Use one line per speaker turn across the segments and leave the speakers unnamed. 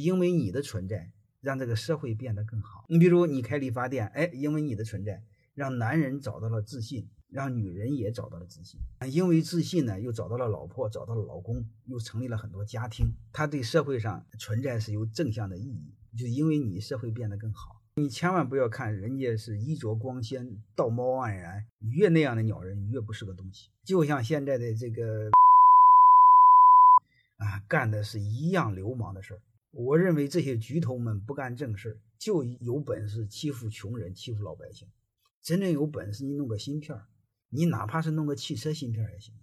因为你的存在，让这个社会变得更好。你比如你开理发店，哎，因为你的存在，让男人找到了自信，让女人也找到了自信。因为自信呢，又找到了老婆，找到了老公，又成立了很多家庭。他对社会上存在是有正向的意义，就因为你社会变得更好。你千万不要看人家是衣着光鲜、道貌岸然，越那样的鸟人越不是个东西。就像现在的这个啊，干的是一样流氓的事儿。我认为这些巨头们不干正事，就有本事欺负穷人、欺负老百姓。真正有本事，你弄个芯片，你哪怕是弄个汽车芯片也行，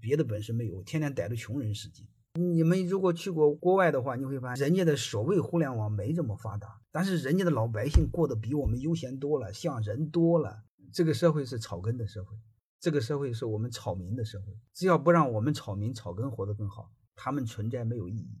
别的本事没有，天天逮着穷人使劲。你们如果去过国外的话，你会发现人家的所谓互联网没这么发达，但是人家的老百姓过得比我们悠闲多了，像人多了。这个社会是草根的社会，这个社会是我们草民的社会。只要不让我们草民草根活得更好，他们存在没有意义。